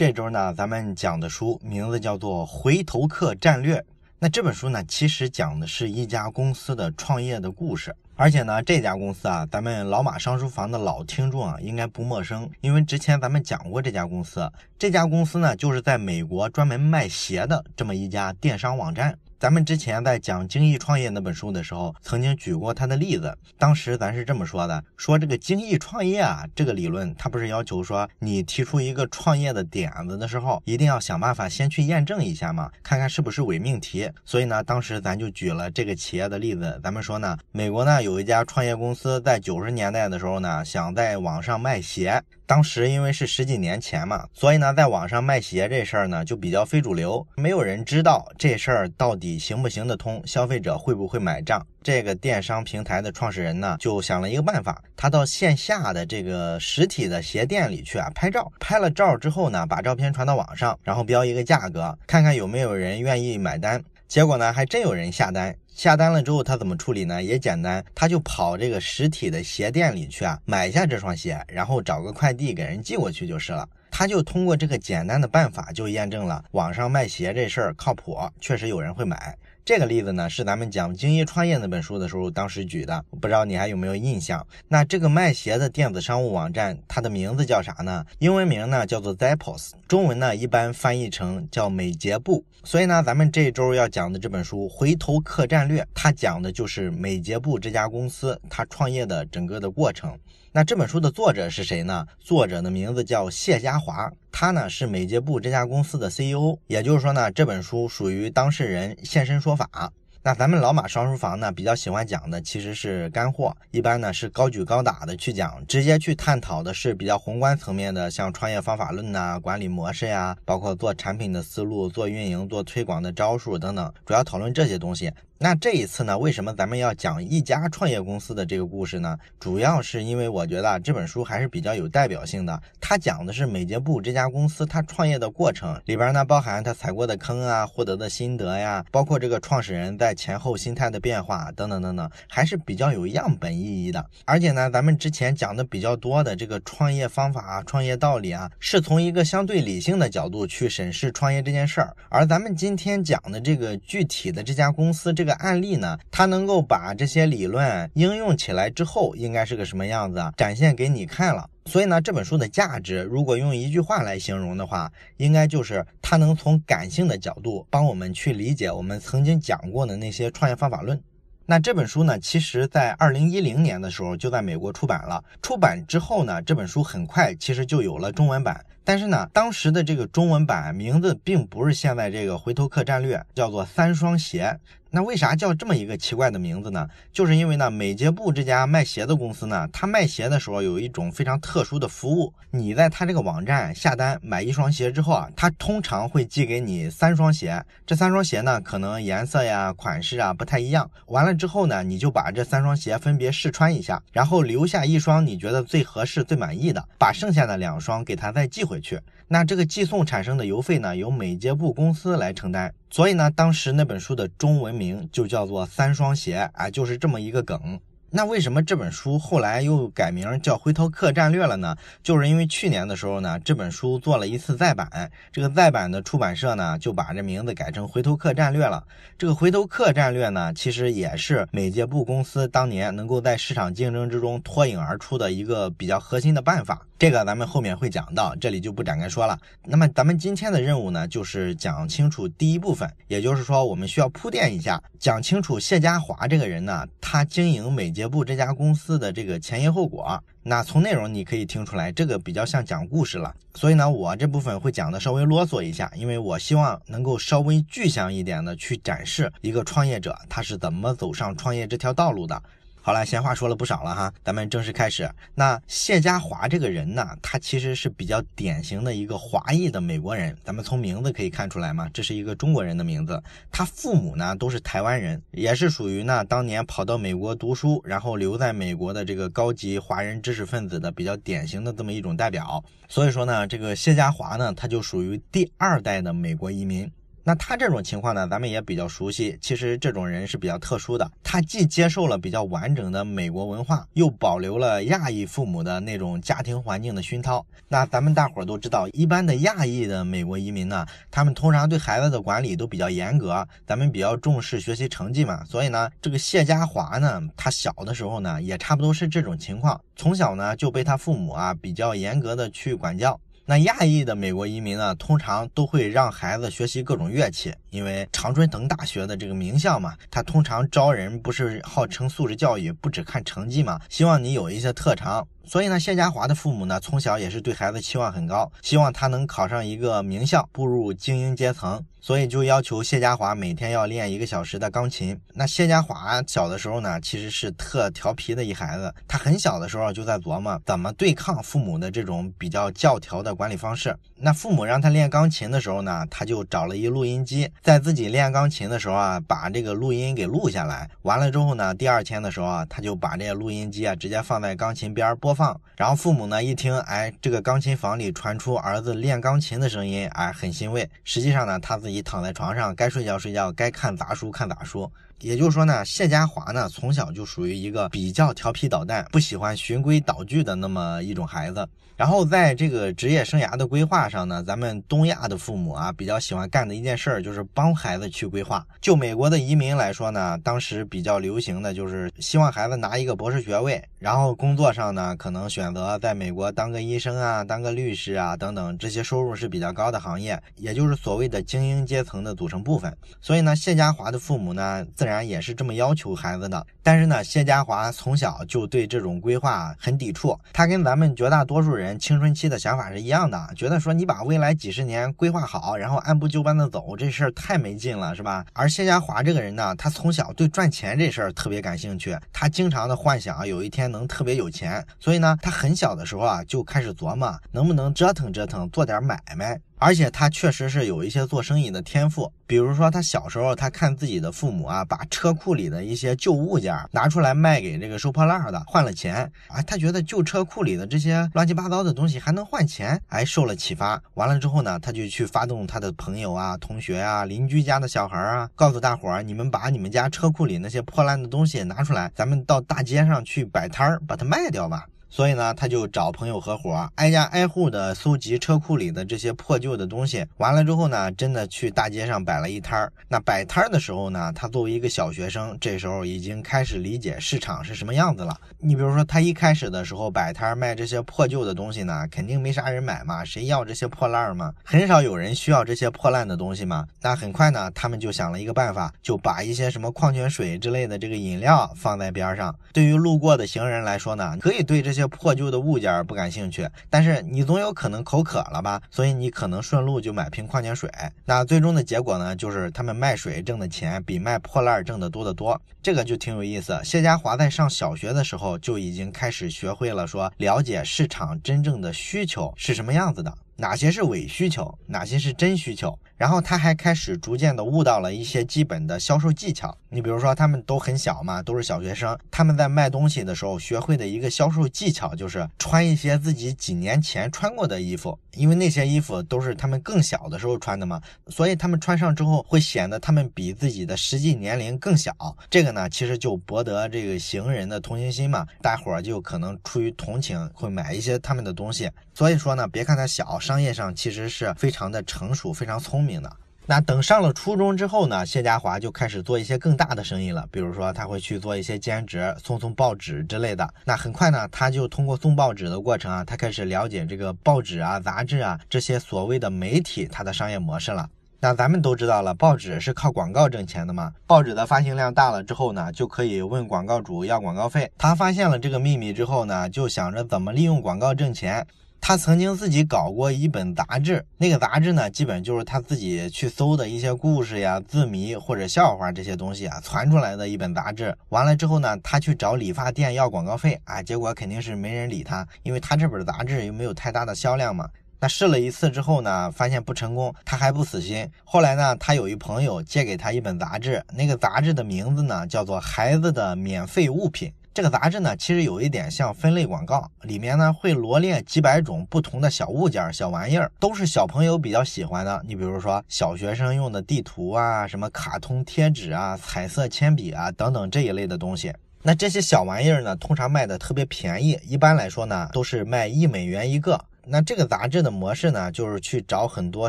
这周呢，咱们讲的书名字叫做《回头客战略》。那这本书呢，其实讲的是一家公司的创业的故事。而且呢，这家公司啊，咱们老马上书房的老听众啊，应该不陌生，因为之前咱们讲过这家公司。这家公司呢，就是在美国专门卖鞋的这么一家电商网站。咱们之前在讲精益创业那本书的时候，曾经举过他的例子。当时咱是这么说的：说这个精益创业啊，这个理论，它不是要求说你提出一个创业的点子的时候，一定要想办法先去验证一下嘛，看看是不是伪命题。所以呢，当时咱就举了这个企业的例子。咱们说呢，美国呢有一家创业公司在九十年代的时候呢，想在网上卖鞋。当时因为是十几年前嘛，所以呢，在网上卖鞋这事儿呢就比较非主流，没有人知道这事儿到底行不行得通，消费者会不会买账。这个电商平台的创始人呢，就想了一个办法，他到线下的这个实体的鞋店里去啊拍照，拍了照之后呢，把照片传到网上，然后标一个价格，看看有没有人愿意买单。结果呢，还真有人下单。下单了之后，他怎么处理呢？也简单，他就跑这个实体的鞋店里去啊，买下这双鞋，然后找个快递给人寄过去就是了。他就通过这个简单的办法，就验证了网上卖鞋这事儿靠谱，确实有人会买。这个例子呢，是咱们讲精益创业那本书的时候当时举的，不知道你还有没有印象？那这个卖鞋的电子商务网站，它的名字叫啥呢？英文名呢叫做 Zappos，中文呢一般翻译成叫美捷布。所以呢，咱们这周要讲的这本书《回头客战略》，它讲的就是美捷布这家公司它创业的整个的过程。那这本书的作者是谁呢？作者的名字叫谢家华，他呢是美捷布这家公司的 CEO。也就是说呢，这本书属于当事人现身说法。那咱们老马双书房呢，比较喜欢讲的其实是干货，一般呢是高举高打的去讲，直接去探讨的是比较宏观层面的，像创业方法论呐、管理模式呀，包括做产品的思路、做运营、做推广的招数等等，主要讨论这些东西。那这一次呢，为什么咱们要讲一家创业公司的这个故事呢？主要是因为我觉得这本书还是比较有代表性的。它讲的是美捷布这家公司它创业的过程，里边呢包含它踩过的坑啊、获得的心得呀，包括这个创始人在前后心态的变化等等等等，还是比较有样本意义的。而且呢，咱们之前讲的比较多的这个创业方法啊、创业道理啊，是从一个相对理性的角度去审视创业这件事儿。而咱们今天讲的这个具体的这家公司这个。案例呢，它能够把这些理论应用起来之后，应该是个什么样子，展现给你看了。所以呢，这本书的价值，如果用一句话来形容的话，应该就是它能从感性的角度帮我们去理解我们曾经讲过的那些创业方法论。那这本书呢，其实在二零一零年的时候就在美国出版了。出版之后呢，这本书很快其实就有了中文版。但是呢，当时的这个中文版名字并不是现在这个回头客战略，叫做三双鞋。那为啥叫这么一个奇怪的名字呢？就是因为呢，美捷布这家卖鞋的公司呢，它卖鞋的时候有一种非常特殊的服务。你在它这个网站下单买一双鞋之后啊，它通常会寄给你三双鞋。这三双鞋呢，可能颜色呀、款式啊不太一样。完了之后呢，你就把这三双鞋分别试穿一下，然后留下一双你觉得最合适、最满意的，把剩下的两双给他再寄回去。那这个寄送产生的邮费呢，由美捷布公司来承担。所以呢，当时那本书的中文名就叫做《三双鞋》啊，就是这么一个梗。那为什么这本书后来又改名叫《回头客战略》了呢？就是因为去年的时候呢，这本书做了一次再版，这个再版的出版社呢就把这名字改成《回头客战略》了。这个《回头客战略》呢，其实也是美捷布公司当年能够在市场竞争之中脱颖而出的一个比较核心的办法。这个咱们后面会讲到，这里就不展开说了。那么咱们今天的任务呢，就是讲清楚第一部分，也就是说我们需要铺垫一下，讲清楚谢家华这个人呢，他经营美捷。捷布这家公司的这个前因后果，那从内容你可以听出来，这个比较像讲故事了。所以呢，我这部分会讲的稍微啰嗦一下，因为我希望能够稍微具象一点的去展示一个创业者他是怎么走上创业这条道路的。好了，闲话说了不少了哈，咱们正式开始。那谢家华这个人呢，他其实是比较典型的一个华裔的美国人。咱们从名字可以看出来嘛，这是一个中国人的名字。他父母呢都是台湾人，也是属于呢当年跑到美国读书，然后留在美国的这个高级华人知识分子的比较典型的这么一种代表。所以说呢，这个谢家华呢，他就属于第二代的美国移民。那他这种情况呢，咱们也比较熟悉。其实这种人是比较特殊的，他既接受了比较完整的美国文化，又保留了亚裔父母的那种家庭环境的熏陶。那咱们大伙都知道，一般的亚裔的美国移民呢，他们通常对孩子的管理都比较严格，咱们比较重视学习成绩嘛。所以呢，这个谢家华呢，他小的时候呢，也差不多是这种情况，从小呢就被他父母啊比较严格的去管教。那亚裔的美国移民呢，通常都会让孩子学习各种乐器，因为常春藤大学的这个名校嘛，它通常招人不是号称素质教育，不只看成绩嘛，希望你有一些特长。所以呢，谢家华的父母呢，从小也是对孩子期望很高，希望他能考上一个名校，步入精英阶层。所以就要求谢家华每天要练一个小时的钢琴。那谢家华小的时候呢，其实是特调皮的一孩子。他很小的时候就在琢磨怎么对抗父母的这种比较教条的管理方式。那父母让他练钢琴的时候呢，他就找了一录音机，在自己练钢琴的时候啊，把这个录音给录下来。完了之后呢，第二天的时候啊，他就把这个录音机啊直接放在钢琴边播放。放然后父母呢一听，哎，这个钢琴房里传出儿子练钢琴的声音，哎，很欣慰。实际上呢，他自己躺在床上，该睡觉睡觉，该看杂书看杂书。也就是说呢，谢家华呢从小就属于一个比较调皮捣蛋、不喜欢循规蹈矩的那么一种孩子。然后在这个职业生涯的规划上呢，咱们东亚的父母啊比较喜欢干的一件事儿就是帮孩子去规划。就美国的移民来说呢，当时比较流行的就是希望孩子拿一个博士学位，然后工作上呢可能选择在美国当个医生啊、当个律师啊等等这些收入是比较高的行业，也就是所谓的精英阶层的组成部分。所以呢，谢家华的父母呢自然。然也是这么要求孩子的，但是呢，谢家华从小就对这种规划很抵触。他跟咱们绝大多数人青春期的想法是一样的，觉得说你把未来几十年规划好，然后按部就班的走，这事儿太没劲了，是吧？而谢家华这个人呢，他从小对赚钱这事儿特别感兴趣，他经常的幻想有一天能特别有钱，所以呢，他很小的时候啊就开始琢磨能不能折腾折腾，做点买卖。而且他确实是有一些做生意的天赋，比如说他小时候，他看自己的父母啊，把车库里的一些旧物件拿出来卖给这个收破烂的，换了钱，啊，他觉得旧车库里的这些乱七八糟的东西还能换钱，哎，受了启发。完了之后呢，他就去发动他的朋友啊、同学啊、邻居家的小孩啊，告诉大伙儿，你们把你们家车库里那些破烂的东西拿出来，咱们到大街上去摆摊儿，把它卖掉吧。所以呢，他就找朋友合伙，挨家挨户的搜集车库里的这些破旧的东西。完了之后呢，真的去大街上摆了一摊儿。那摆摊儿的时候呢，他作为一个小学生，这时候已经开始理解市场是什么样子了。你比如说，他一开始的时候摆摊卖这些破旧的东西呢，肯定没啥人买嘛，谁要这些破烂儿嘛？很少有人需要这些破烂的东西嘛。那很快呢，他们就想了一个办法，就把一些什么矿泉水之类的这个饮料放在边上。对于路过的行人来说呢，可以对这些。些破旧的物件不感兴趣，但是你总有可能口渴了吧？所以你可能顺路就买瓶矿泉水。那最终的结果呢，就是他们卖水挣的钱比卖破烂挣的多得多。这个就挺有意思。谢家华在上小学的时候就已经开始学会了说了解市场真正的需求是什么样子的。哪些是伪需求，哪些是真需求？然后他还开始逐渐的悟到了一些基本的销售技巧。你比如说，他们都很小嘛，都是小学生，他们在卖东西的时候学会的一个销售技巧就是穿一些自己几年前穿过的衣服，因为那些衣服都是他们更小的时候穿的嘛，所以他们穿上之后会显得他们比自己的实际年龄更小。这个呢，其实就博得这个行人的同情心嘛，大伙儿就可能出于同情会买一些他们的东西。所以说呢，别看他小。商业上其实是非常的成熟、非常聪明的。那等上了初中之后呢，谢家华就开始做一些更大的生意了。比如说，他会去做一些兼职，送送报纸之类的。那很快呢，他就通过送报纸的过程啊，他开始了解这个报纸啊、杂志啊这些所谓的媒体它的商业模式了。那咱们都知道了，报纸是靠广告挣钱的嘛。报纸的发行量大了之后呢，就可以问广告主要广告费。他发现了这个秘密之后呢，就想着怎么利用广告挣钱。他曾经自己搞过一本杂志，那个杂志呢，基本就是他自己去搜的一些故事呀、字谜或者笑话这些东西啊，传出来的一本杂志。完了之后呢，他去找理发店要广告费啊，结果肯定是没人理他，因为他这本杂志又没有太大的销量嘛。那试了一次之后呢，发现不成功，他还不死心。后来呢，他有一朋友借给他一本杂志，那个杂志的名字呢叫做《孩子的免费物品》。这个杂志呢，其实有一点像分类广告，里面呢会罗列几百种不同的小物件、小玩意儿，都是小朋友比较喜欢的。你比如说小学生用的地图啊，什么卡通贴纸啊、彩色铅笔啊等等这一类的东西。那这些小玩意儿呢，通常卖的特别便宜，一般来说呢都是卖一美元一个。那这个杂志的模式呢，就是去找很多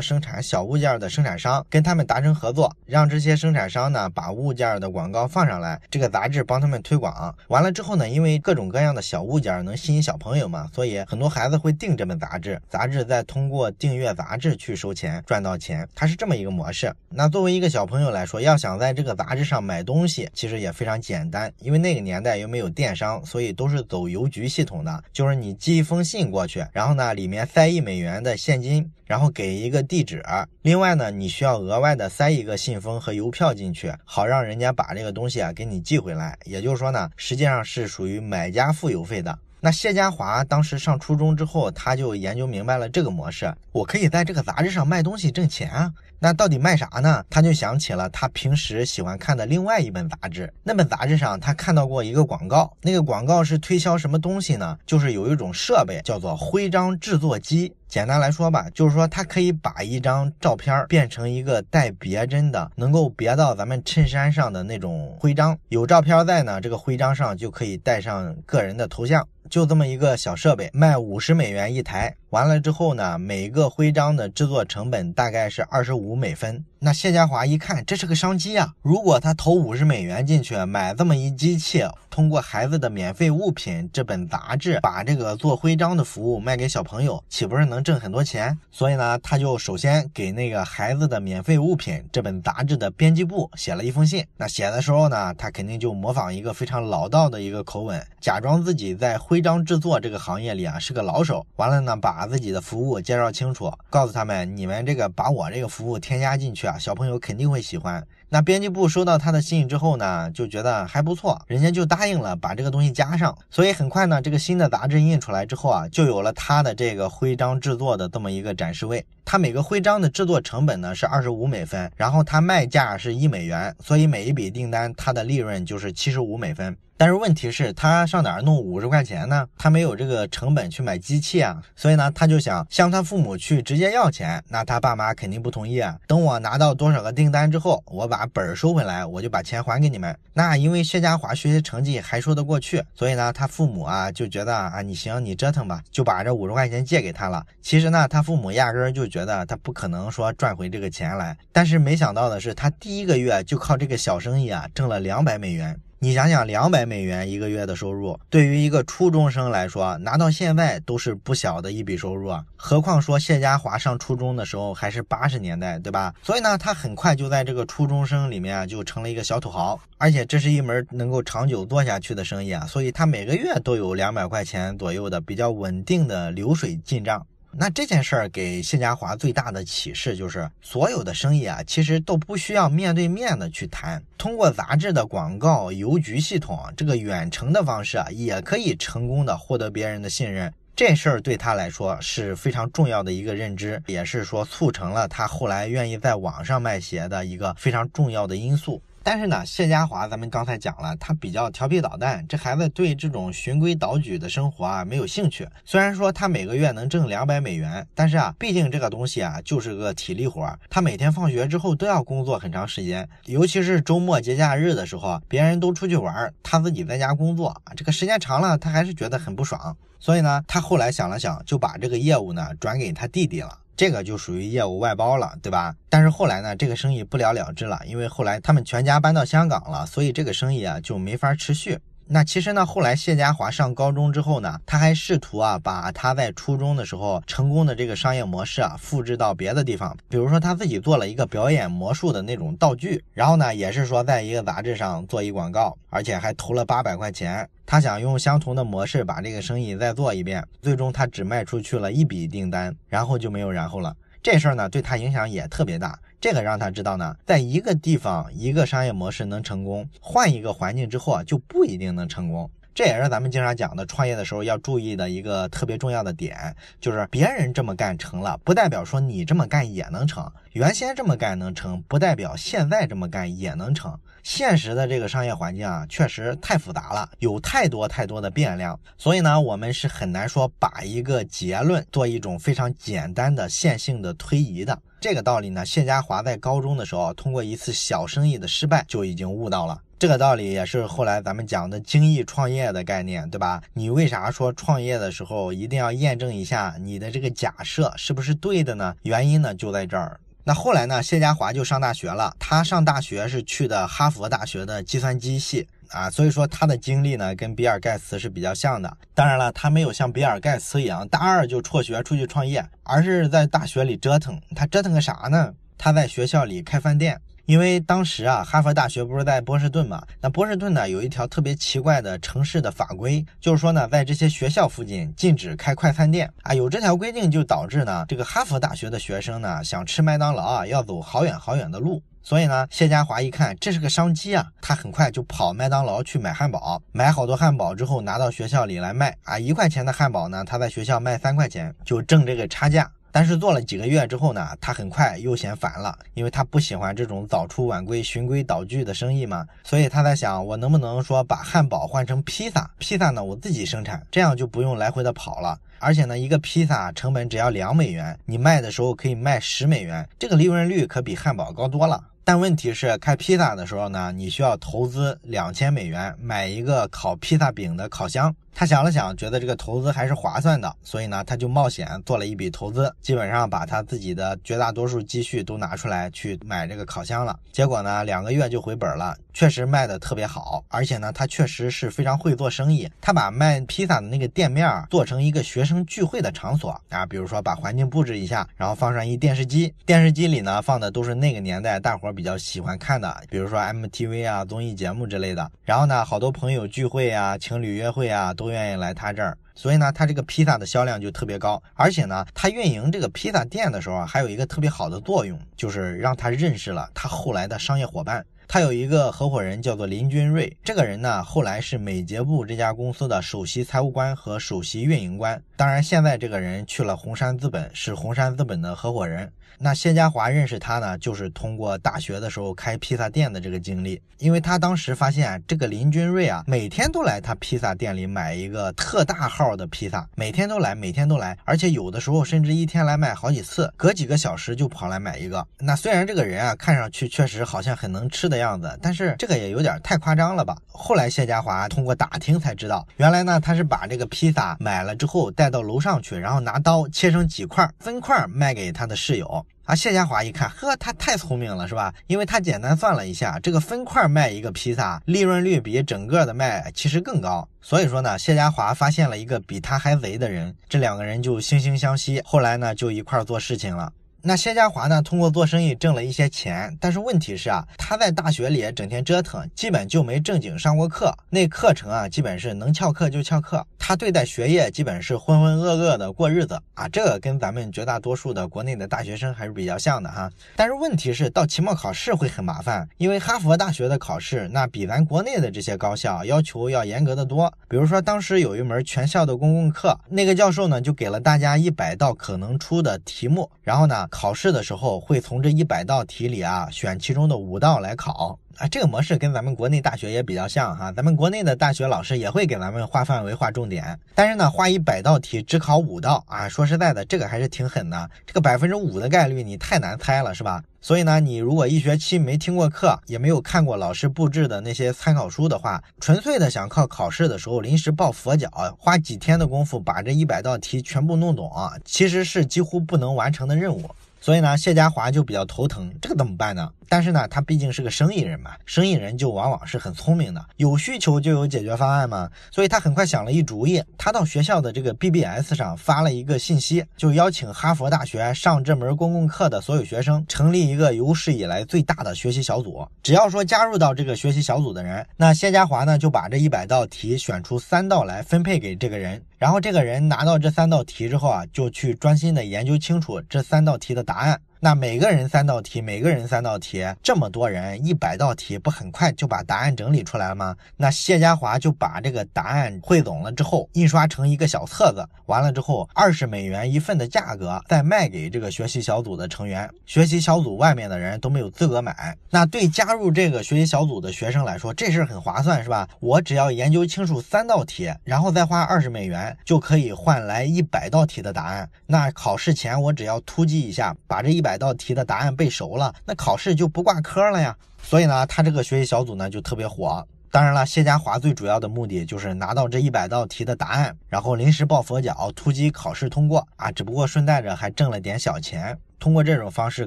生产小物件的生产商，跟他们达成合作，让这些生产商呢把物件的广告放上来，这个杂志帮他们推广。完了之后呢，因为各种各样的小物件能吸引小朋友嘛，所以很多孩子会订这本杂志，杂志再通过订阅杂志去收钱，赚到钱，它是这么一个模式。那作为一个小朋友来说，要想在这个杂志上买东西，其实也非常简单，因为那个年代又没有电商，所以都是走邮局系统的，就是你寄一封信过去，然后呢里里。面塞一美元的现金，然后给一个地址。另外呢，你需要额外的塞一个信封和邮票进去，好让人家把这个东西啊给你寄回来。也就是说呢，实际上是属于买家付邮费的。那谢家华当时上初中之后，他就研究明白了这个模式，我可以在这个杂志上卖东西挣钱啊。那到底卖啥呢？他就想起了他平时喜欢看的另外一本杂志。那本杂志上他看到过一个广告，那个广告是推销什么东西呢？就是有一种设备叫做徽章制作机。简单来说吧，就是说它可以把一张照片变成一个带别针的，能够别到咱们衬衫上的那种徽章。有照片在呢，这个徽章上就可以带上个人的头像。就这么一个小设备，卖五十美元一台。完了之后呢，每个徽章的制作成本大概是二十五五美分。那谢家华一看，这是个商机啊！如果他投五十美元进去买这么一机器，通过孩子的免费物品这本杂志，把这个做徽章的服务卖给小朋友，岂不是能挣很多钱？所以呢，他就首先给那个孩子的免费物品这本杂志的编辑部写了一封信。那写的时候呢，他肯定就模仿一个非常老道的一个口吻，假装自己在徽章制作这个行业里啊是个老手。完了呢，把自己的服务介绍清楚，告诉他们，你们这个把我这个服务添加进去啊。小朋友肯定会喜欢。那编辑部收到他的信之后呢，就觉得还不错，人家就答应了把这个东西加上。所以很快呢，这个新的杂志印出来之后啊，就有了他的这个徽章制作的这么一个展示位。他每个徽章的制作成本呢是二十五美分，然后他卖价是一美元，所以每一笔订单他的利润就是七十五美分。但是问题是，他上哪儿弄五十块钱呢？他没有这个成本去买机器啊，所以呢，他就想向他父母去直接要钱。那他爸妈肯定不同意啊。等我拿到多少个订单之后，我把本儿收回来，我就把钱还给你们。那因为薛家华学习成绩还说得过去，所以呢，他父母啊就觉得啊，你行，你折腾吧，就把这五十块钱借给他了。其实呢，他父母压根儿就觉得他不可能说赚回这个钱来。但是没想到的是，他第一个月就靠这个小生意啊，挣了两百美元。你想想，两百美元一个月的收入，对于一个初中生来说，拿到现在都是不小的一笔收入啊。何况说谢家华上初中的时候还是八十年代，对吧？所以呢，他很快就在这个初中生里面就成了一个小土豪，而且这是一门能够长久做下去的生意啊。所以他每个月都有两百块钱左右的比较稳定的流水进账。那这件事儿给谢家华最大的启示就是，所有的生意啊，其实都不需要面对面的去谈，通过杂志的广告、邮局系统这个远程的方式啊，也可以成功的获得别人的信任。这事儿对他来说是非常重要的一个认知，也是说促成了他后来愿意在网上卖鞋的一个非常重要的因素。但是呢，谢家华，咱们刚才讲了，他比较调皮捣蛋，这孩子对这种循规蹈矩的生活啊没有兴趣。虽然说他每个月能挣两百美元，但是啊，毕竟这个东西啊就是个体力活，他每天放学之后都要工作很长时间，尤其是周末节假日的时候，别人都出去玩，他自己在家工作，这个时间长了，他还是觉得很不爽。所以呢，他后来想了想，就把这个业务呢转给他弟弟了。这个就属于业务外包了，对吧？但是后来呢，这个生意不了了之了，因为后来他们全家搬到香港了，所以这个生意啊就没法持续。那其实呢，后来谢家华上高中之后呢，他还试图啊把他在初中的时候成功的这个商业模式啊复制到别的地方，比如说他自己做了一个表演魔术的那种道具，然后呢也是说在一个杂志上做一广告，而且还投了八百块钱。他想用相同的模式把这个生意再做一遍，最终他只卖出去了一笔订单，然后就没有然后了。这事儿呢对他影响也特别大。这个让他知道呢，在一个地方一个商业模式能成功，换一个环境之后啊就不一定能成功。这也是咱们经常讲的创业的时候要注意的一个特别重要的点，就是别人这么干成了，不代表说你这么干也能成；原先这么干能成，不代表现在这么干也能成。现实的这个商业环境啊，确实太复杂了，有太多太多的变量，所以呢，我们是很难说把一个结论做一种非常简单的线性的推移的。这个道理呢，谢家华在高中的时候通过一次小生意的失败就已经悟到了。这个道理也是后来咱们讲的精益创业的概念，对吧？你为啥说创业的时候一定要验证一下你的这个假设是不是对的呢？原因呢就在这儿。那后来呢？谢家华就上大学了。他上大学是去的哈佛大学的计算机系啊，所以说他的经历呢跟比尔盖茨是比较像的。当然了，他没有像比尔盖茨一样大二就辍学出去创业，而是在大学里折腾。他折腾个啥呢？他在学校里开饭店。因为当时啊，哈佛大学不是在波士顿嘛？那波士顿呢，有一条特别奇怪的城市的法规，就是说呢，在这些学校附近禁止开快餐店啊。有这条规定，就导致呢，这个哈佛大学的学生呢，想吃麦当劳啊，要走好远好远的路。所以呢，谢家华一看这是个商机啊，他很快就跑麦当劳去买汉堡，买好多汉堡之后拿到学校里来卖啊。一块钱的汉堡呢，他在学校卖三块钱，就挣这个差价。但是做了几个月之后呢，他很快又嫌烦了，因为他不喜欢这种早出晚归、循规蹈矩的生意嘛。所以他在想，我能不能说把汉堡换成披萨？披萨呢，我自己生产，这样就不用来回的跑了。而且呢，一个披萨成本只要两美元，你卖的时候可以卖十美元，这个利润率可比汉堡高多了。但问题是，开披萨的时候呢，你需要投资两千美元买一个烤披萨饼的烤箱。他想了想，觉得这个投资还是划算的，所以呢，他就冒险做了一笔投资，基本上把他自己的绝大多数积蓄都拿出来去买这个烤箱了。结果呢，两个月就回本了，确实卖的特别好，而且呢，他确实是非常会做生意。他把卖披萨的那个店面做成一个学生聚会的场所啊，比如说把环境布置一下，然后放上一电视机，电视机里呢放的都是那个年代大伙比较喜欢看的，比如说 MTV 啊综艺节目之类的。然后呢，好多朋友聚会啊，情侣约会啊。都愿意来他这儿，所以呢，他这个披萨的销量就特别高。而且呢，他运营这个披萨店的时候，还有一个特别好的作用，就是让他认识了他后来的商业伙伴。他有一个合伙人叫做林君瑞，这个人呢，后来是美捷部这家公司的首席财务官和首席运营官。当然，现在这个人去了红杉资本，是红杉资本的合伙人。那谢家华认识他呢，就是通过大学的时候开披萨店的这个经历。因为他当时发现这个林君瑞啊，每天都来他披萨店里买一个特大号的披萨，每天都来，每天都来，而且有的时候甚至一天来买好几次，隔几个小时就跑来买一个。那虽然这个人啊，看上去确实好像很能吃的样子，但是这个也有点太夸张了吧？后来谢家华通过打听才知道，原来呢他是把这个披萨买了之后带到楼上去，然后拿刀切成几块，分块卖给他的室友。啊，谢家华一看，呵，他太聪明了，是吧？因为他简单算了一下，这个分块卖一个披萨，利润率比整个的卖其实更高。所以说呢，谢家华发现了一个比他还贼的人，这两个人就惺惺相惜，后来呢就一块做事情了。那谢家华呢，通过做生意挣了一些钱，但是问题是啊，他在大学里整天折腾，基本就没正经上过课。那课程啊，基本是能翘课就翘课。他对待学业基本是浑浑噩噩的过日子啊，这个跟咱们绝大多数的国内的大学生还是比较像的哈。但是问题是，到期末考试会很麻烦，因为哈佛大学的考试那比咱国内的这些高校要求要严格的多。比如说当时有一门全校的公共课，那个教授呢就给了大家一百道可能出的题目，然后呢。考试的时候会从这一百道题里啊选其中的五道来考啊，这个模式跟咱们国内大学也比较像哈。咱们国内的大学老师也会给咱们划范围、划重点，但是呢，划一百道题只考五道啊，说实在的，这个还是挺狠的。这个百分之五的概率你太难猜了，是吧？所以呢，你如果一学期没听过课，也没有看过老师布置的那些参考书的话，纯粹的想靠考试的时候临时抱佛脚，花几天的功夫把这一百道题全部弄懂啊，其实是几乎不能完成的任务。所以呢，谢家华就比较头疼，这个怎么办呢？但是呢，他毕竟是个生意人嘛，生意人就往往是很聪明的，有需求就有解决方案嘛。所以他很快想了一主意，他到学校的这个 BBS 上发了一个信息，就邀请哈佛大学上这门公共课的所有学生成立一个有史以来最大的学习小组。只要说加入到这个学习小组的人，那谢家华呢就把这一百道题选出三道来分配给这个人，然后这个人拿到这三道题之后啊，就去专心的研究清楚这三道题的答案。那每个人三道题，每个人三道题，这么多人一百道题，不很快就把答案整理出来了吗？那谢家华就把这个答案汇总了之后，印刷成一个小册子，完了之后二十美元一份的价格再卖给这个学习小组的成员，学习小组外面的人都没有资格买。那对加入这个学习小组的学生来说，这事很划算，是吧？我只要研究清楚三道题，然后再花二十美元，就可以换来一百道题的答案。那考试前我只要突击一下，把这一百。百道题的答案背熟了，那考试就不挂科了呀。所以呢，他这个学习小组呢就特别火。当然了，谢家华最主要的目的就是拿到这一百道题的答案，然后临时抱佛脚，突击考试通过啊。只不过顺带着还挣了点小钱。通过这种方式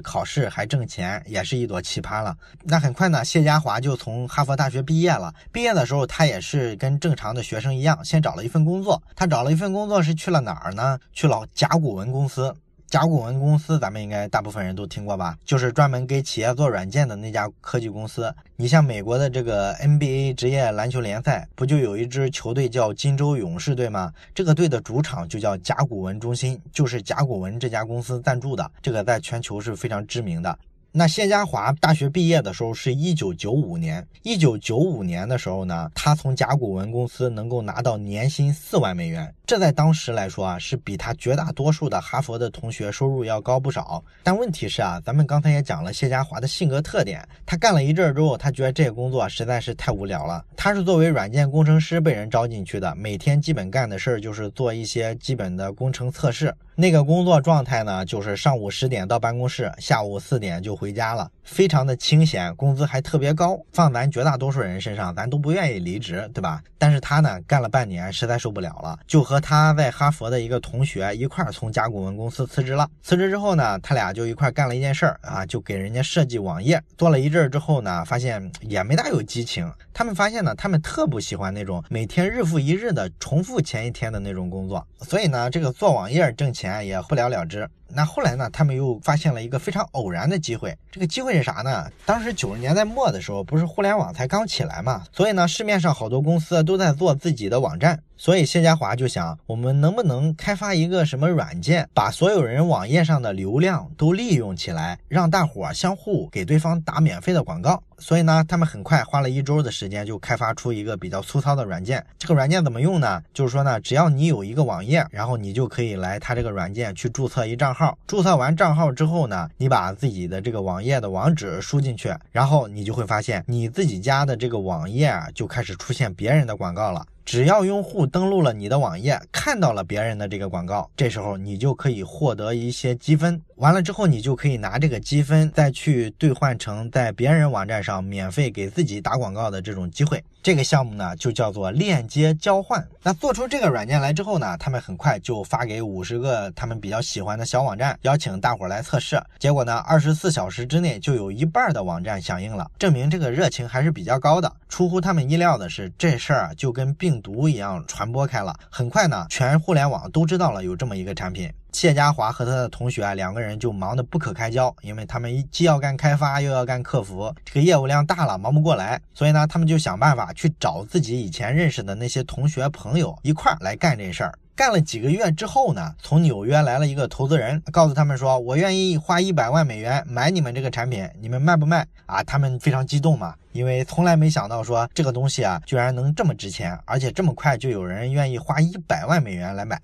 考试还挣钱，也是一朵奇葩了。那很快呢，谢家华就从哈佛大学毕业了。毕业的时候，他也是跟正常的学生一样，先找了一份工作。他找了一份工作是去了哪儿呢？去了甲骨文公司。甲骨文公司，咱们应该大部分人都听过吧？就是专门给企业做软件的那家科技公司。你像美国的这个 NBA 职业篮球联赛，不就有一支球队叫金州勇士队吗？这个队的主场就叫甲骨文中心，就是甲骨文这家公司赞助的。这个在全球是非常知名的。那谢家华大学毕业的时候是一九九五年，一九九五年的时候呢，他从甲骨文公司能够拿到年薪四万美元，这在当时来说啊，是比他绝大多数的哈佛的同学收入要高不少。但问题是啊，咱们刚才也讲了谢家华的性格特点，他干了一阵之后，他觉得这个工作实在是太无聊了。他是作为软件工程师被人招进去的，每天基本干的事儿就是做一些基本的工程测试。那个工作状态呢，就是上午十点到办公室，下午四点就回家了，非常的清闲，工资还特别高。放咱绝大多数人身上，咱都不愿意离职，对吧？但是他呢，干了半年，实在受不了了，就和他在哈佛的一个同学一块儿从甲骨文公司辞职了。辞职之后呢，他俩就一块干了一件事儿啊，就给人家设计网页。做了一阵儿之后呢，发现也没大有激情。他们发现呢，他们特不喜欢那种每天日复一日的重复前一天的那种工作。所以呢，这个做网页挣钱。也不了了之。那后来呢？他们又发现了一个非常偶然的机会。这个机会是啥呢？当时九十年代末的时候，不是互联网才刚起来嘛，所以呢，市面上好多公司都在做自己的网站。所以谢家华就想，我们能不能开发一个什么软件，把所有人网页上的流量都利用起来，让大伙儿相互给对方打免费的广告。所以呢，他们很快花了一周的时间就开发出一个比较粗糙的软件。这个软件怎么用呢？就是说呢，只要你有一个网页，然后你就可以来他这个软件去注册一账号。注册完账号之后呢，你把自己的这个网页的网址输进去，然后你就会发现你自己家的这个网页啊就开始出现别人的广告了。只要用户登录了你的网页，看到了别人的这个广告，这时候你就可以获得一些积分。完了之后，你就可以拿这个积分再去兑换成在别人网站上免费给自己打广告的这种机会。这个项目呢，就叫做链接交换。那做出这个软件来之后呢，他们很快就发给五十个他们比较喜欢的小网站，邀请大伙来测试。结果呢，二十四小时之内就有一半的网站响应了，证明这个热情还是比较高的。出乎他们意料的是，这事儿就跟病毒一样传播开了。很快呢，全互联网都知道了有这么一个产品。谢家华和他的同学啊，两个人就忙得不可开交，因为他们既要干开发，又要干客服，这个业务量大了，忙不过来。所以呢，他们就想办法去找自己以前认识的那些同学朋友一块儿来干这事儿。干了几个月之后呢，从纽约来了一个投资人，告诉他们说：“我愿意花一百万美元买你们这个产品，你们卖不卖？”啊，他们非常激动嘛，因为从来没想到说这个东西啊，居然能这么值钱，而且这么快就有人愿意花一百万美元来买。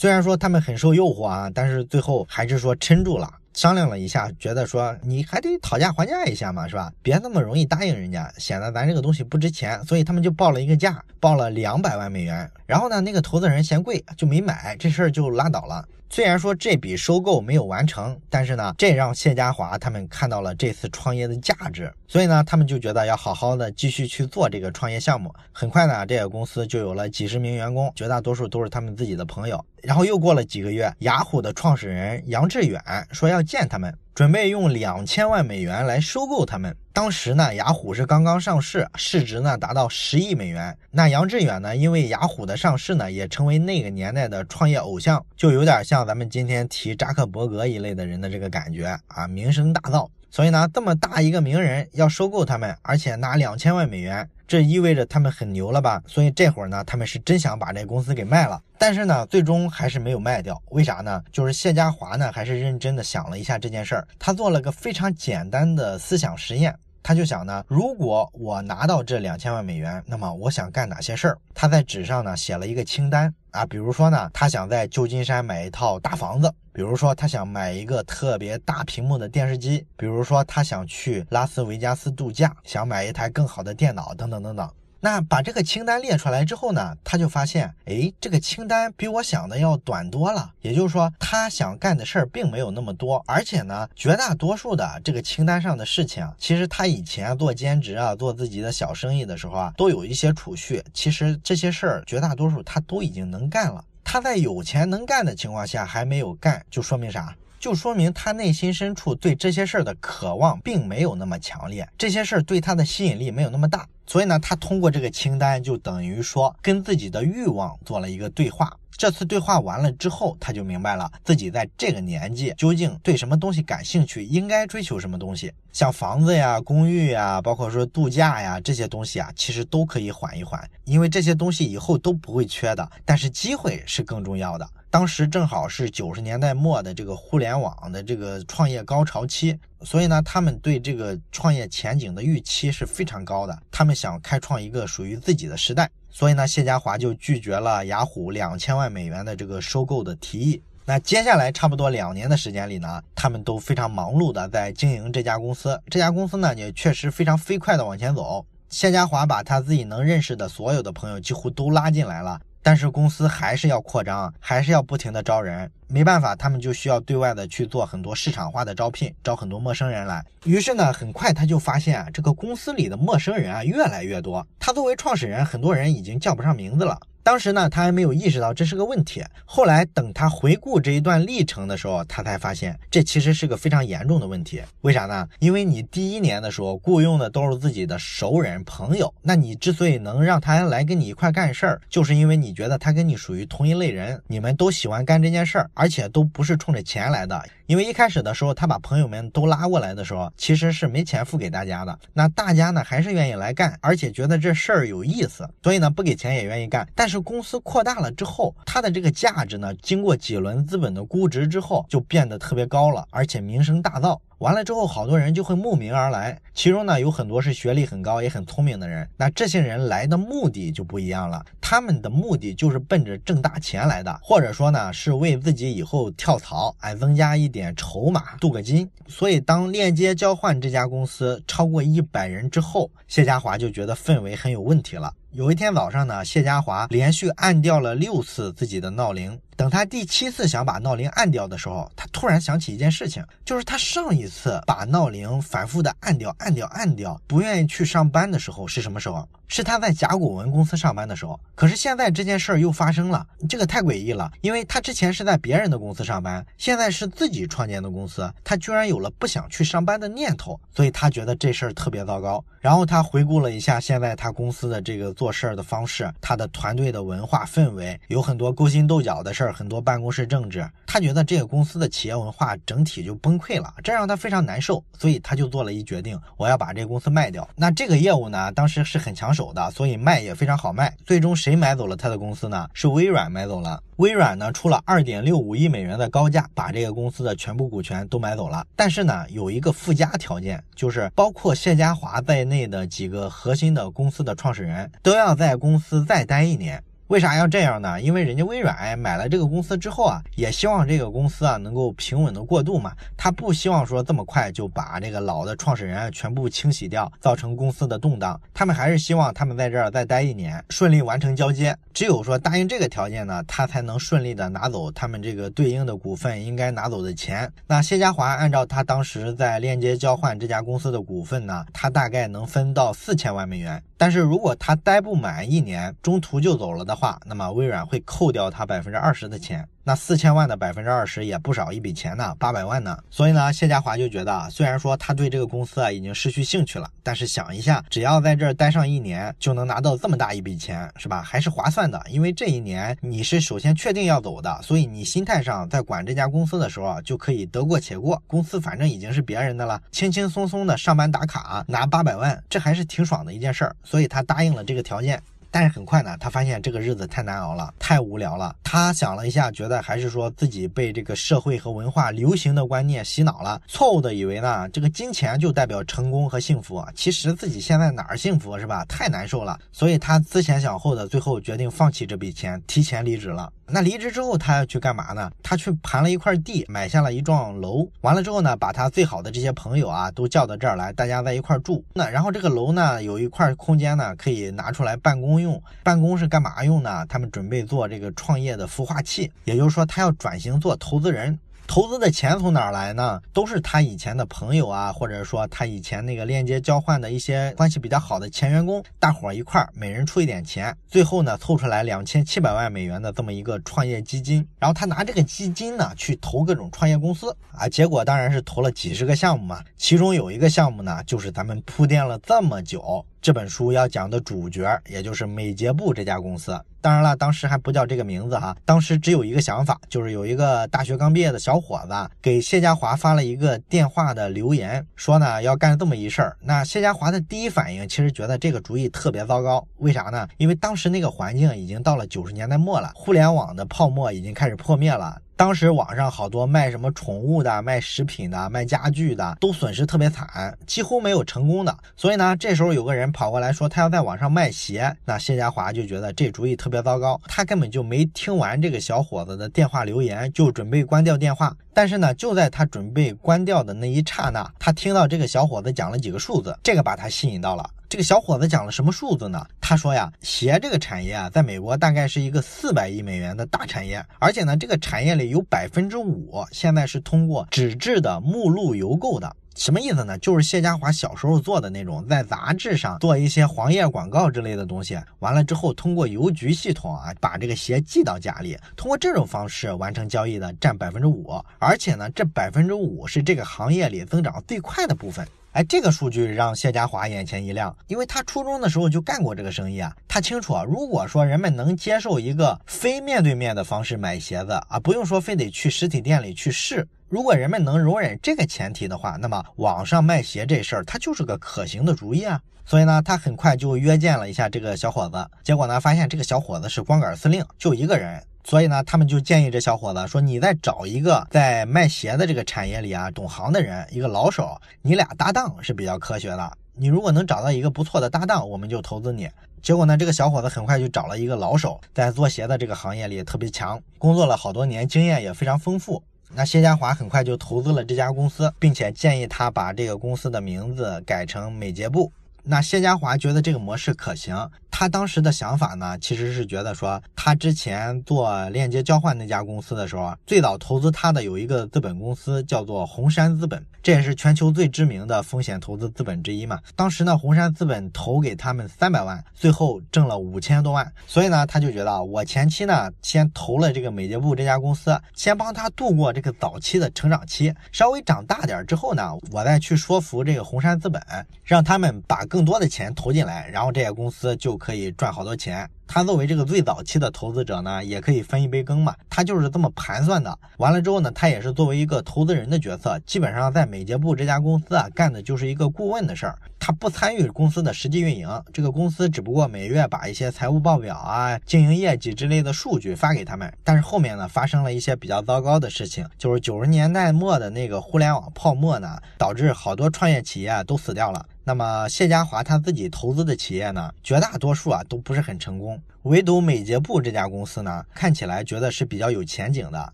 虽然说他们很受诱惑啊，但是最后还是说撑住了，商量了一下，觉得说你还得讨价还价一下嘛，是吧？别那么容易答应人家，显得咱这个东西不值钱。所以他们就报了一个价，报了两百万美元。然后呢，那个投资人嫌贵，就没买，这事儿就拉倒了。虽然说这笔收购没有完成，但是呢，这让谢家华他们看到了这次创业的价值，所以呢，他们就觉得要好好的继续去做这个创业项目。很快呢，这个公司就有了几十名员工，绝大多数都是他们自己的朋友。然后又过了几个月，雅虎的创始人杨致远说要见他们。准备用两千万美元来收购他们。当时呢，雅虎是刚刚上市，市值呢达到十亿美元。那杨致远呢，因为雅虎的上市呢，也成为那个年代的创业偶像，就有点像咱们今天提扎克伯格一类的人的这个感觉啊，名声大噪。所以呢，这么大一个名人要收购他们，而且拿两千万美元。这意味着他们很牛了吧？所以这会儿呢，他们是真想把这公司给卖了。但是呢，最终还是没有卖掉。为啥呢？就是谢家华呢，还是认真的想了一下这件事儿，他做了个非常简单的思想实验。他就想呢，如果我拿到这两千万美元，那么我想干哪些事儿？他在纸上呢写了一个清单啊，比如说呢，他想在旧金山买一套大房子，比如说他想买一个特别大屏幕的电视机，比如说他想去拉斯维加斯度假，想买一台更好的电脑，等等等等。那把这个清单列出来之后呢，他就发现，哎，这个清单比我想的要短多了。也就是说，他想干的事儿并没有那么多，而且呢，绝大多数的这个清单上的事情，其实他以前做兼职啊，做自己的小生意的时候啊，都有一些储蓄。其实这些事儿绝大多数他都已经能干了。他在有钱能干的情况下还没有干，就说明啥？就说明他内心深处对这些事儿的渴望并没有那么强烈，这些事儿对他的吸引力没有那么大。所以呢，他通过这个清单，就等于说跟自己的欲望做了一个对话。这次对话完了之后，他就明白了自己在这个年纪究竟对什么东西感兴趣，应该追求什么东西。像房子呀、公寓呀，包括说度假呀这些东西啊，其实都可以缓一缓，因为这些东西以后都不会缺的。但是机会是更重要的。当时正好是九十年代末的这个互联网的这个创业高潮期，所以呢，他们对这个创业前景的预期是非常高的。他们想开创一个属于自己的时代，所以呢，谢家华就拒绝了雅虎两千万美元的这个收购的提议。那接下来差不多两年的时间里呢，他们都非常忙碌的在经营这家公司。这家公司呢，也确实非常飞快的往前走。谢家华把他自己能认识的所有的朋友几乎都拉进来了。但是公司还是要扩张，还是要不停的招人，没办法，他们就需要对外的去做很多市场化的招聘，招很多陌生人来。于是呢，很快他就发现啊，这个公司里的陌生人啊越来越多。他作为创始人，很多人已经叫不上名字了。当时呢，他还没有意识到这是个问题。后来等他回顾这一段历程的时候，他才发现这其实是个非常严重的问题。为啥呢？因为你第一年的时候雇佣的都是自己的熟人朋友，那你之所以能让他来跟你一块干事儿，就是因为你觉得他跟你属于同一类人，你们都喜欢干这件事儿，而且都不是冲着钱来的。因为一开始的时候，他把朋友们都拉过来的时候，其实是没钱付给大家的。那大家呢，还是愿意来干，而且觉得这事儿有意思，所以呢，不给钱也愿意干。但是公司扩大了之后，它的这个价值呢，经过几轮资本的估值之后，就变得特别高了，而且名声大噪。完了之后，好多人就会慕名而来，其中呢有很多是学历很高也很聪明的人。那这些人来的目的就不一样了，他们的目的就是奔着挣大钱来的，或者说呢是为自己以后跳槽，哎，增加一点筹码，镀个金。所以当链接交换这家公司超过一百人之后，谢家华就觉得氛围很有问题了。有一天早上呢，谢家华连续按掉了六次自己的闹铃。等他第七次想把闹铃按掉的时候，他突然想起一件事情，就是他上一次把闹铃反复的按掉、按掉、按掉，不愿意去上班的时候是什么时候？是他在甲骨文公司上班的时候。可是现在这件事儿又发生了，这个太诡异了，因为他之前是在别人的公司上班，现在是自己创建的公司，他居然有了不想去上班的念头，所以他觉得这事儿特别糟糕。然后他回顾了一下现在他公司的这个做事儿的方式，他的团队的文化氛围，有很多勾心斗角的事儿。很多办公室政治，他觉得这个公司的企业文化整体就崩溃了，这让他非常难受，所以他就做了一决定，我要把这个公司卖掉。那这个业务呢，当时是很抢手的，所以卖也非常好卖。最终谁买走了他的公司呢？是微软买走了。微软呢出了二点六五亿美元的高价，把这个公司的全部股权都买走了。但是呢，有一个附加条件，就是包括谢家华在内的几个核心的公司的创始人都要在公司再待一年。为啥要这样呢？因为人家微软买了这个公司之后啊，也希望这个公司啊能够平稳的过渡嘛。他不希望说这么快就把这个老的创始人全部清洗掉，造成公司的动荡。他们还是希望他们在这儿再待一年，顺利完成交接。只有说答应这个条件呢，他才能顺利的拿走他们这个对应的股份应该拿走的钱。那谢家华按照他当时在链接交换这家公司的股份呢，他大概能分到四千万美元。但是如果他待不满一年，中途就走了的话，那么微软会扣掉他百分之二十的钱。那四千万的百分之二十也不少一笔钱呢，八百万呢。所以呢，谢家华就觉得，虽然说他对这个公司啊已经失去兴趣了，但是想一下，只要在这儿待上一年，就能拿到这么大一笔钱，是吧？还是划算的。因为这一年你是首先确定要走的，所以你心态上在管这家公司的时候啊，就可以得过且过。公司反正已经是别人的了，轻轻松松的上班打卡拿八百万，这还是挺爽的一件事儿。所以他答应了这个条件。但是很快呢，他发现这个日子太难熬了，太无聊了。他想了一下，觉得还是说自己被这个社会和文化流行的观念洗脑了，错误的以为呢，这个金钱就代表成功和幸福。其实自己现在哪儿幸福是吧？太难受了。所以他思前想后的，最后决定放弃这笔钱，提前离职了。那离职之后，他要去干嘛呢？他去盘了一块地，买下了一幢楼。完了之后呢，把他最好的这些朋友啊，都叫到这儿来，大家在一块住。那然后这个楼呢，有一块空间呢，可以拿出来办公用。办公是干嘛用呢？他们准备做这个创业的孵化器，也就是说，他要转型做投资人。投资的钱从哪儿来呢？都是他以前的朋友啊，或者说他以前那个链接交换的一些关系比较好的前员工，大伙儿一块儿，每人出一点钱，最后呢凑出来两千七百万美元的这么一个创业基金。然后他拿这个基金呢去投各种创业公司啊，结果当然是投了几十个项目嘛。其中有一个项目呢，就是咱们铺垫了这么久。这本书要讲的主角，也就是美捷布这家公司。当然了，当时还不叫这个名字哈，当时只有一个想法，就是有一个大学刚毕业的小伙子给谢家华发了一个电话的留言，说呢要干这么一事儿。那谢家华的第一反应其实觉得这个主意特别糟糕，为啥呢？因为当时那个环境已经到了九十年代末了，互联网的泡沫已经开始破灭了。当时网上好多卖什么宠物的、卖食品的、卖家具的，都损失特别惨，几乎没有成功的。所以呢，这时候有个人跑过来说他要在网上卖鞋，那谢家华就觉得这主意特别糟糕，他根本就没听完这个小伙子的电话留言，就准备关掉电话。但是呢，就在他准备关掉的那一刹那，他听到这个小伙子讲了几个数字，这个把他吸引到了。这个小伙子讲了什么数字呢？他说呀，鞋这个产业啊，在美国大概是一个四百亿美元的大产业，而且呢，这个产业里有百分之五现在是通过纸质的目录邮购的。什么意思呢？就是谢家华小时候做的那种，在杂志上做一些黄页广告之类的东西，完了之后通过邮局系统啊，把这个鞋寄到家里，通过这种方式完成交易的占百分之五，而且呢，这百分之五是这个行业里增长最快的部分。哎，这个数据让谢家华眼前一亮，因为他初中的时候就干过这个生意啊，他清楚啊，如果说人们能接受一个非面对面的方式买鞋子啊，不用说非得去实体店里去试。如果人们能容忍这个前提的话，那么网上卖鞋这事儿，它就是个可行的主意啊。所以呢，他很快就约见了一下这个小伙子，结果呢，发现这个小伙子是光杆司令，就一个人。所以呢，他们就建议这小伙子说：“你再找一个在卖鞋的这个产业里啊懂行的人，一个老手，你俩搭档是比较科学的。你如果能找到一个不错的搭档，我们就投资你。”结果呢，这个小伙子很快就找了一个老手，在做鞋的这个行业里特别强，工作了好多年，经验也非常丰富。那谢家华很快就投资了这家公司，并且建议他把这个公司的名字改成美捷布。那谢家华觉得这个模式可行。他当时的想法呢，其实是觉得说，他之前做链接交换那家公司的时候，最早投资他的有一个资本公司叫做红杉资本，这也是全球最知名的风险投资资本之一嘛。当时呢，红杉资本投给他们三百万，最后挣了五千多万，所以呢，他就觉得我前期呢，先投了这个美捷布这家公司，先帮他度过这个早期的成长期，稍微长大点之后呢，我再去说服这个红杉资本，让他们把更多的钱投进来，然后这些公司就可。以赚好多钱。他作为这个最早期的投资者呢，也可以分一杯羹嘛。他就是这么盘算的。完了之后呢，他也是作为一个投资人的角色，基本上在美捷布这家公司啊，干的就是一个顾问的事儿。他不参与公司的实际运营，这个公司只不过每月把一些财务报表啊、经营业绩之类的数据发给他们。但是后面呢，发生了一些比较糟糕的事情，就是九十年代末的那个互联网泡沫呢，导致好多创业企业都死掉了。那么谢家华他自己投资的企业呢，绝大多数啊都不是很成功。唯独美捷布这家公司呢，看起来觉得是比较有前景的。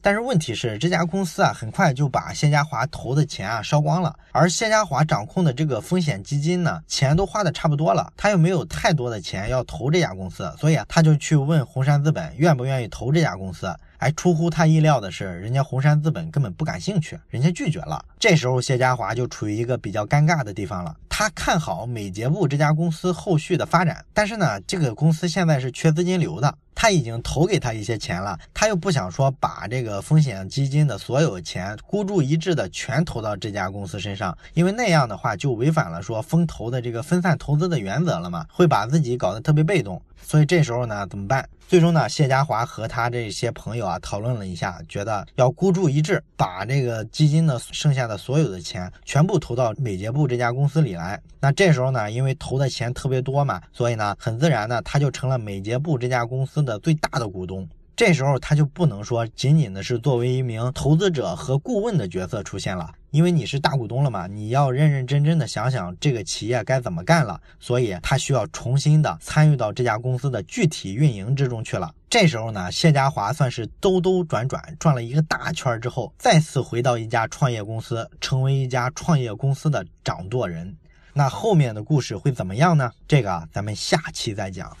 但是问题是，这家公司啊，很快就把谢家华投的钱啊烧光了。而谢家华掌控的这个风险基金呢，钱都花的差不多了，他又没有太多的钱要投这家公司，所以啊，他就去问红杉资本愿不愿意投这家公司。还出乎他意料的是，人家红杉资本根本不感兴趣，人家拒绝了。这时候谢家华就处于一个比较尴尬的地方了。他看好美捷布这家公司后续的发展，但是呢，这个公司现在是缺资金流的。他已经投给他一些钱了，他又不想说把这个风险基金的所有钱孤注一掷的全投到这家公司身上，因为那样的话就违反了说风投的这个分散投资的原则了嘛，会把自己搞得特别被动。所以这时候呢，怎么办？最终呢，谢家华和他这些朋友啊讨论了一下，觉得要孤注一掷，把这个基金的剩下的所有的钱全部投到美捷部这家公司里来。那这时候呢，因为投的钱特别多嘛，所以呢，很自然呢他就成了美捷部这家公司的最大的股东。这时候他就不能说仅仅的是作为一名投资者和顾问的角色出现了，因为你是大股东了嘛，你要认认真真的想想这个企业该怎么干了，所以他需要重新的参与到这家公司的具体运营之中去了。这时候呢，谢家华算是兜兜转转转了一个大圈之后，再次回到一家创业公司，成为一家创业公司的掌舵人。那后面的故事会怎么样呢？这个咱们下期再讲。